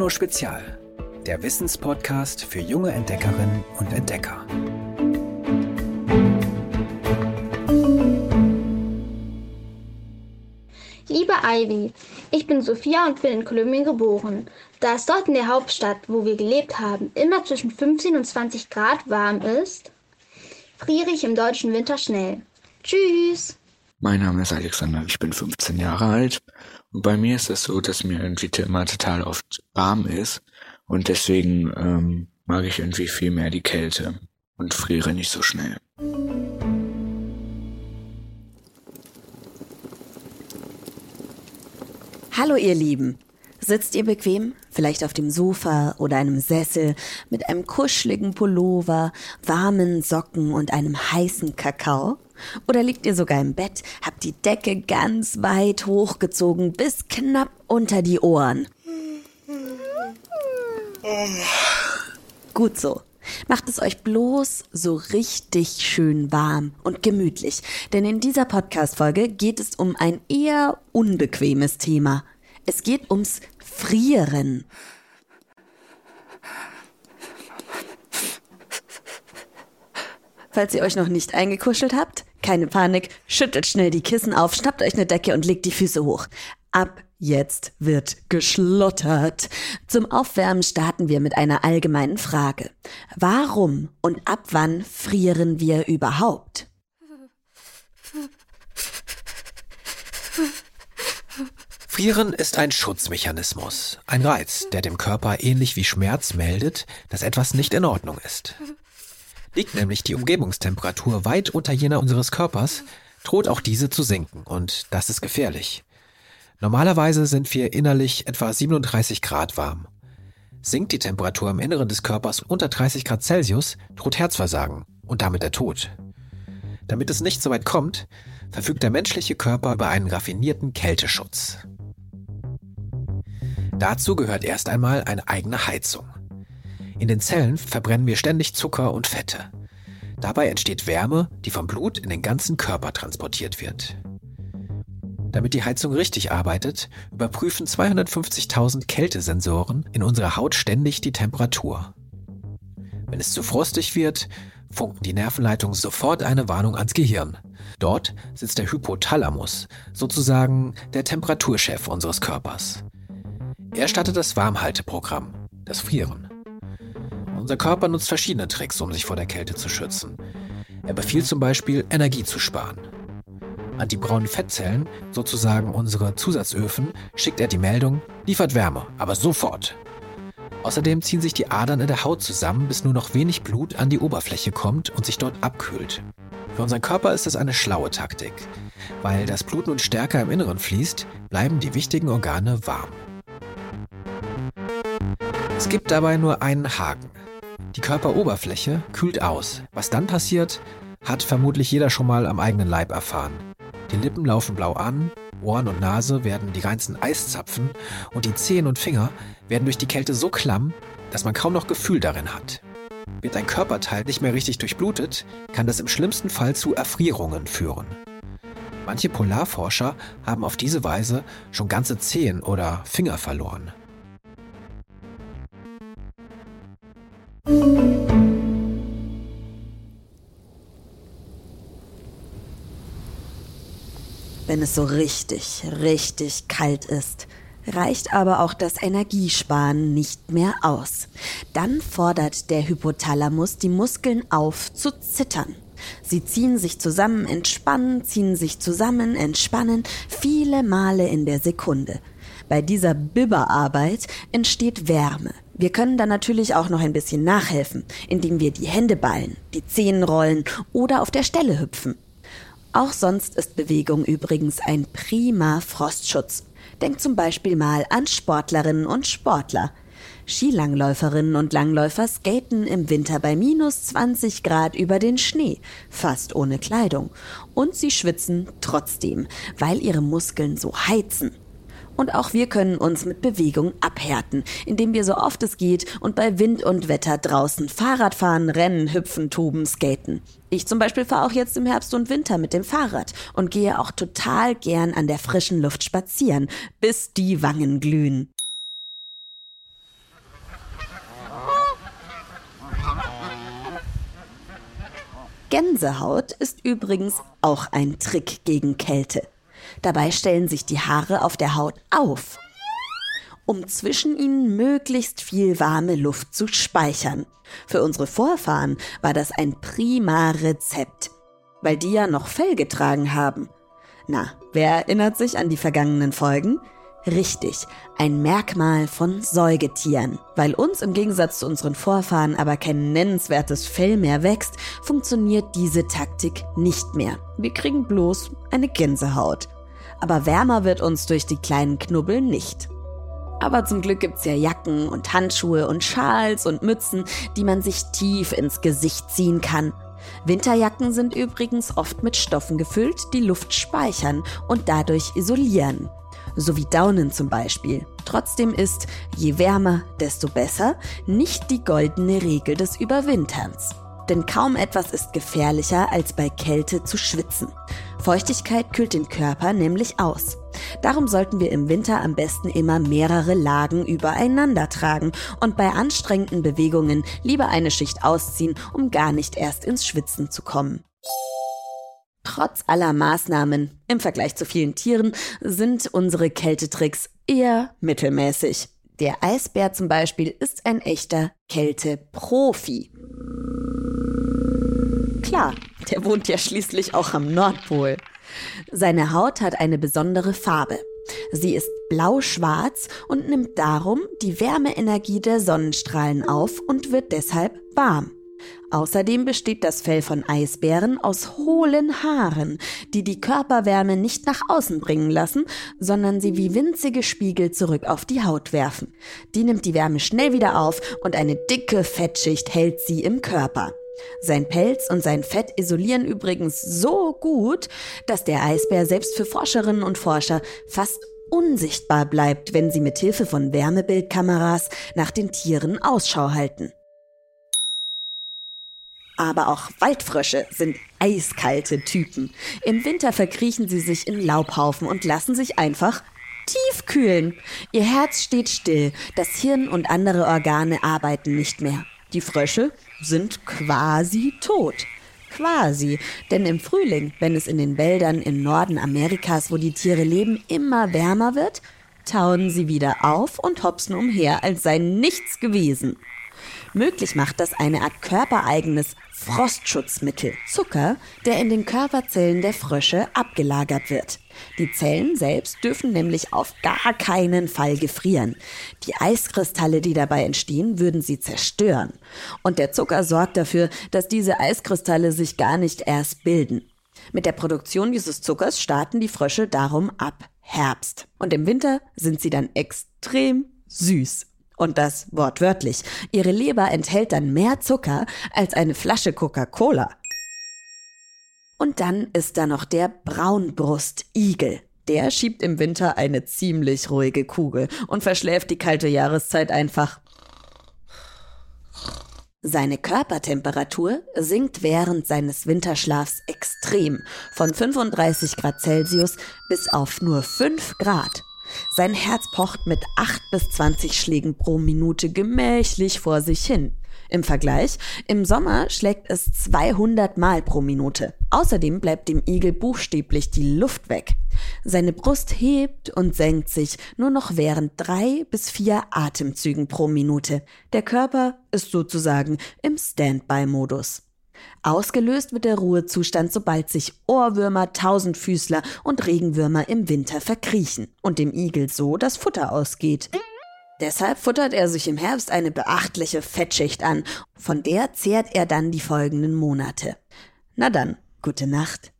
Bruno Spezial, der Wissenspodcast für junge Entdeckerinnen und Entdecker. Liebe Ivy, ich bin Sophia und bin in Kolumbien geboren. Da es dort in der Hauptstadt, wo wir gelebt haben, immer zwischen 15 und 20 Grad warm ist, friere ich im deutschen Winter schnell. Tschüss! Mein Name ist Alexander, ich bin 15 Jahre alt und bei mir ist es so, dass mir irgendwie immer total oft warm ist und deswegen ähm, mag ich irgendwie viel mehr die Kälte und friere nicht so schnell. Hallo ihr Lieben. Sitzt ihr bequem? Vielleicht auf dem Sofa oder einem Sessel mit einem kuscheligen Pullover, warmen Socken und einem heißen Kakao? Oder liegt ihr sogar im Bett, habt die Decke ganz weit hochgezogen bis knapp unter die Ohren? Gut so. Macht es euch bloß so richtig schön warm und gemütlich, denn in dieser Podcast-Folge geht es um ein eher unbequemes Thema. Es geht ums Frieren. Falls ihr euch noch nicht eingekuschelt habt, keine Panik, schüttelt schnell die Kissen auf, schnappt euch eine Decke und legt die Füße hoch. Ab jetzt wird geschlottert. Zum Aufwärmen starten wir mit einer allgemeinen Frage. Warum und ab wann frieren wir überhaupt? Frieren ist ein Schutzmechanismus, ein Reiz, der dem Körper ähnlich wie Schmerz meldet, dass etwas nicht in Ordnung ist. Liegt nämlich die Umgebungstemperatur weit unter jener unseres Körpers, droht auch diese zu sinken und das ist gefährlich. Normalerweise sind wir innerlich etwa 37 Grad warm. Sinkt die Temperatur im Inneren des Körpers unter 30 Grad Celsius, droht Herzversagen und damit der Tod. Damit es nicht so weit kommt, verfügt der menschliche Körper über einen raffinierten Kälteschutz. Dazu gehört erst einmal eine eigene Heizung. In den Zellen verbrennen wir ständig Zucker und Fette. Dabei entsteht Wärme, die vom Blut in den ganzen Körper transportiert wird. Damit die Heizung richtig arbeitet, überprüfen 250.000 Kältesensoren in unserer Haut ständig die Temperatur. Wenn es zu frostig wird, funken die Nervenleitungen sofort eine Warnung ans Gehirn. Dort sitzt der Hypothalamus, sozusagen der Temperaturchef unseres Körpers. Er startet das Warmhalteprogramm, das Frieren. Unser Körper nutzt verschiedene Tricks, um sich vor der Kälte zu schützen. Er befiehlt zum Beispiel, Energie zu sparen. An die braunen Fettzellen, sozusagen unsere Zusatzöfen, schickt er die Meldung, liefert Wärme, aber sofort. Außerdem ziehen sich die Adern in der Haut zusammen, bis nur noch wenig Blut an die Oberfläche kommt und sich dort abkühlt. Für unseren Körper ist das eine schlaue Taktik. Weil das Blut nun stärker im Inneren fließt, bleiben die wichtigen Organe warm. Es gibt dabei nur einen Haken. Die Körperoberfläche kühlt aus. Was dann passiert, hat vermutlich jeder schon mal am eigenen Leib erfahren. Die Lippen laufen blau an, Ohren und Nase werden die reinsten Eiszapfen und die Zehen und Finger werden durch die Kälte so klamm, dass man kaum noch Gefühl darin hat. Wird ein Körperteil nicht mehr richtig durchblutet, kann das im schlimmsten Fall zu Erfrierungen führen. Manche Polarforscher haben auf diese Weise schon ganze Zehen oder Finger verloren. Wenn es so richtig, richtig kalt ist, reicht aber auch das Energiesparen nicht mehr aus. Dann fordert der Hypothalamus die Muskeln auf zu zittern. Sie ziehen sich zusammen, entspannen, ziehen sich zusammen, entspannen, viele Male in der Sekunde. Bei dieser Bibberarbeit entsteht Wärme. Wir können dann natürlich auch noch ein bisschen nachhelfen, indem wir die Hände ballen, die Zehen rollen oder auf der Stelle hüpfen. Auch sonst ist Bewegung übrigens ein prima Frostschutz. Denkt zum Beispiel mal an Sportlerinnen und Sportler. Skilangläuferinnen und Langläufer skaten im Winter bei minus 20 Grad über den Schnee, fast ohne Kleidung. Und sie schwitzen trotzdem, weil ihre Muskeln so heizen. Und auch wir können uns mit Bewegung abhärten, indem wir so oft es geht und bei Wind und Wetter draußen Fahrrad fahren, rennen, hüpfen, toben, skaten. Ich zum Beispiel fahre auch jetzt im Herbst und Winter mit dem Fahrrad und gehe auch total gern an der frischen Luft spazieren, bis die Wangen glühen. Gänsehaut ist übrigens auch ein Trick gegen Kälte. Dabei stellen sich die Haare auf der Haut auf, um zwischen ihnen möglichst viel warme Luft zu speichern. Für unsere Vorfahren war das ein prima Rezept, weil die ja noch Fell getragen haben. Na, wer erinnert sich an die vergangenen Folgen? Richtig, ein Merkmal von Säugetieren. Weil uns im Gegensatz zu unseren Vorfahren aber kein nennenswertes Fell mehr wächst, funktioniert diese Taktik nicht mehr. Wir kriegen bloß eine Gänsehaut. Aber wärmer wird uns durch die kleinen Knubbel nicht. Aber zum Glück gibt's ja Jacken und Handschuhe und Schals und Mützen, die man sich tief ins Gesicht ziehen kann. Winterjacken sind übrigens oft mit Stoffen gefüllt, die Luft speichern und dadurch isolieren so wie Daunen zum Beispiel. Trotzdem ist, je wärmer, desto besser, nicht die goldene Regel des Überwinterns. Denn kaum etwas ist gefährlicher, als bei Kälte zu schwitzen. Feuchtigkeit kühlt den Körper nämlich aus. Darum sollten wir im Winter am besten immer mehrere Lagen übereinander tragen und bei anstrengenden Bewegungen lieber eine Schicht ausziehen, um gar nicht erst ins Schwitzen zu kommen. Trotz aller Maßnahmen im Vergleich zu vielen Tieren sind unsere Kältetricks eher mittelmäßig. Der Eisbär zum Beispiel ist ein echter Kälteprofi. Klar, der wohnt ja schließlich auch am Nordpol. Seine Haut hat eine besondere Farbe. Sie ist blau-schwarz und nimmt darum die Wärmeenergie der Sonnenstrahlen auf und wird deshalb warm. Außerdem besteht das Fell von Eisbären aus hohlen Haaren, die die Körperwärme nicht nach außen bringen lassen, sondern sie wie winzige Spiegel zurück auf die Haut werfen. Die nimmt die Wärme schnell wieder auf und eine dicke Fettschicht hält sie im Körper. Sein Pelz und sein Fett isolieren übrigens so gut, dass der Eisbär selbst für Forscherinnen und Forscher fast unsichtbar bleibt, wenn sie mit Hilfe von Wärmebildkameras nach den Tieren Ausschau halten. Aber auch Waldfrösche sind eiskalte Typen. Im Winter verkriechen sie sich in Laubhaufen und lassen sich einfach tief kühlen. Ihr Herz steht still, das Hirn und andere Organe arbeiten nicht mehr. Die Frösche sind quasi tot. Quasi, denn im Frühling, wenn es in den Wäldern im Norden Amerikas, wo die Tiere leben, immer wärmer wird, tauen sie wieder auf und hopsen umher, als sei nichts gewesen. Möglich macht das eine Art körpereigenes Frostschutzmittel, Zucker, der in den Körperzellen der Frösche abgelagert wird. Die Zellen selbst dürfen nämlich auf gar keinen Fall gefrieren. Die Eiskristalle, die dabei entstehen, würden sie zerstören. Und der Zucker sorgt dafür, dass diese Eiskristalle sich gar nicht erst bilden. Mit der Produktion dieses Zuckers starten die Frösche darum ab Herbst. Und im Winter sind sie dann extrem süß. Und das wortwörtlich. Ihre Leber enthält dann mehr Zucker als eine Flasche Coca-Cola. Und dann ist da noch der Braunbrustigel. Der schiebt im Winter eine ziemlich ruhige Kugel und verschläft die kalte Jahreszeit einfach. Seine Körpertemperatur sinkt während seines Winterschlafs extrem, von 35 Grad Celsius bis auf nur 5 Grad. Sein Herz pocht mit 8 bis 20 Schlägen pro Minute gemächlich vor sich hin. Im Vergleich, im Sommer schlägt es 200 Mal pro Minute. Außerdem bleibt dem Igel buchstäblich die Luft weg. Seine Brust hebt und senkt sich nur noch während drei bis vier Atemzügen pro Minute. Der Körper ist sozusagen im Standby-Modus. Ausgelöst wird der Ruhezustand, sobald sich Ohrwürmer, Tausendfüßler und Regenwürmer im Winter verkriechen und dem Igel so das Futter ausgeht. Deshalb futtert er sich im Herbst eine beachtliche Fettschicht an, von der zehrt er dann die folgenden Monate. Na dann, gute Nacht.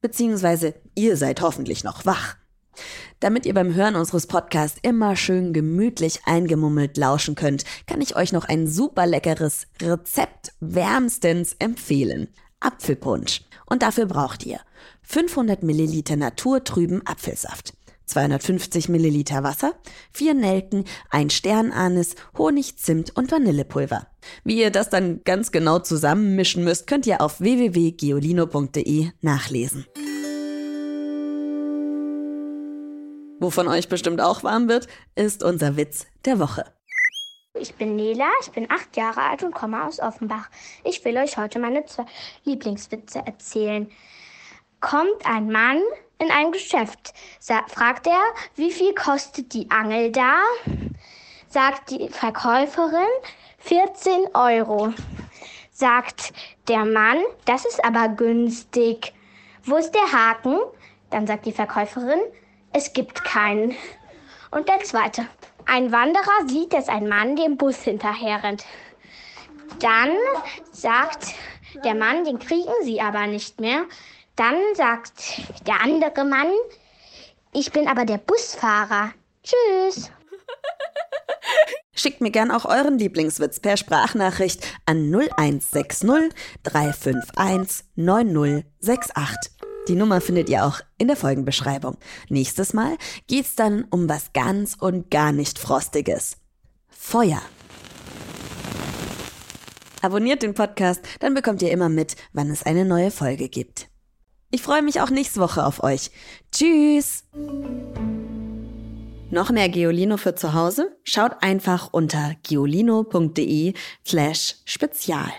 Beziehungsweise ihr seid hoffentlich noch wach. Damit ihr beim Hören unseres Podcasts immer schön gemütlich eingemummelt lauschen könnt, kann ich euch noch ein super leckeres Rezept wärmstens empfehlen. Apfelpunsch. Und dafür braucht ihr 500 Milliliter naturtrüben Apfelsaft, 250 Milliliter Wasser, 4 Nelken, ein Sternanis, Honig, Zimt und Vanillepulver. Wie ihr das dann ganz genau zusammenmischen müsst, könnt ihr auf www.geolino.de nachlesen. Wovon euch bestimmt auch warm wird, ist unser Witz der Woche. Ich bin Nela, ich bin acht Jahre alt und komme aus Offenbach. Ich will euch heute meine zwei Lieblingswitze erzählen. Kommt ein Mann in ein Geschäft, fragt er, wie viel kostet die Angel da? Sagt die Verkäuferin, 14 Euro. Sagt der Mann, das ist aber günstig. Wo ist der Haken? Dann sagt die Verkäuferin, es gibt keinen. Und der zweite. Ein Wanderer sieht, dass ein Mann dem Bus hinterher rennt. Dann sagt der Mann, den kriegen sie aber nicht mehr. Dann sagt der andere Mann, ich bin aber der Busfahrer. Tschüss. Schickt mir gern auch euren Lieblingswitz per Sprachnachricht an 0160 351 9068. Die Nummer findet ihr auch in der Folgenbeschreibung. Nächstes Mal geht's dann um was ganz und gar nicht Frostiges. Feuer. Abonniert den Podcast, dann bekommt ihr immer mit, wann es eine neue Folge gibt. Ich freue mich auch nächste Woche auf euch. Tschüss! Noch mehr Geolino für zu Hause? Schaut einfach unter geolino.de slash spezial.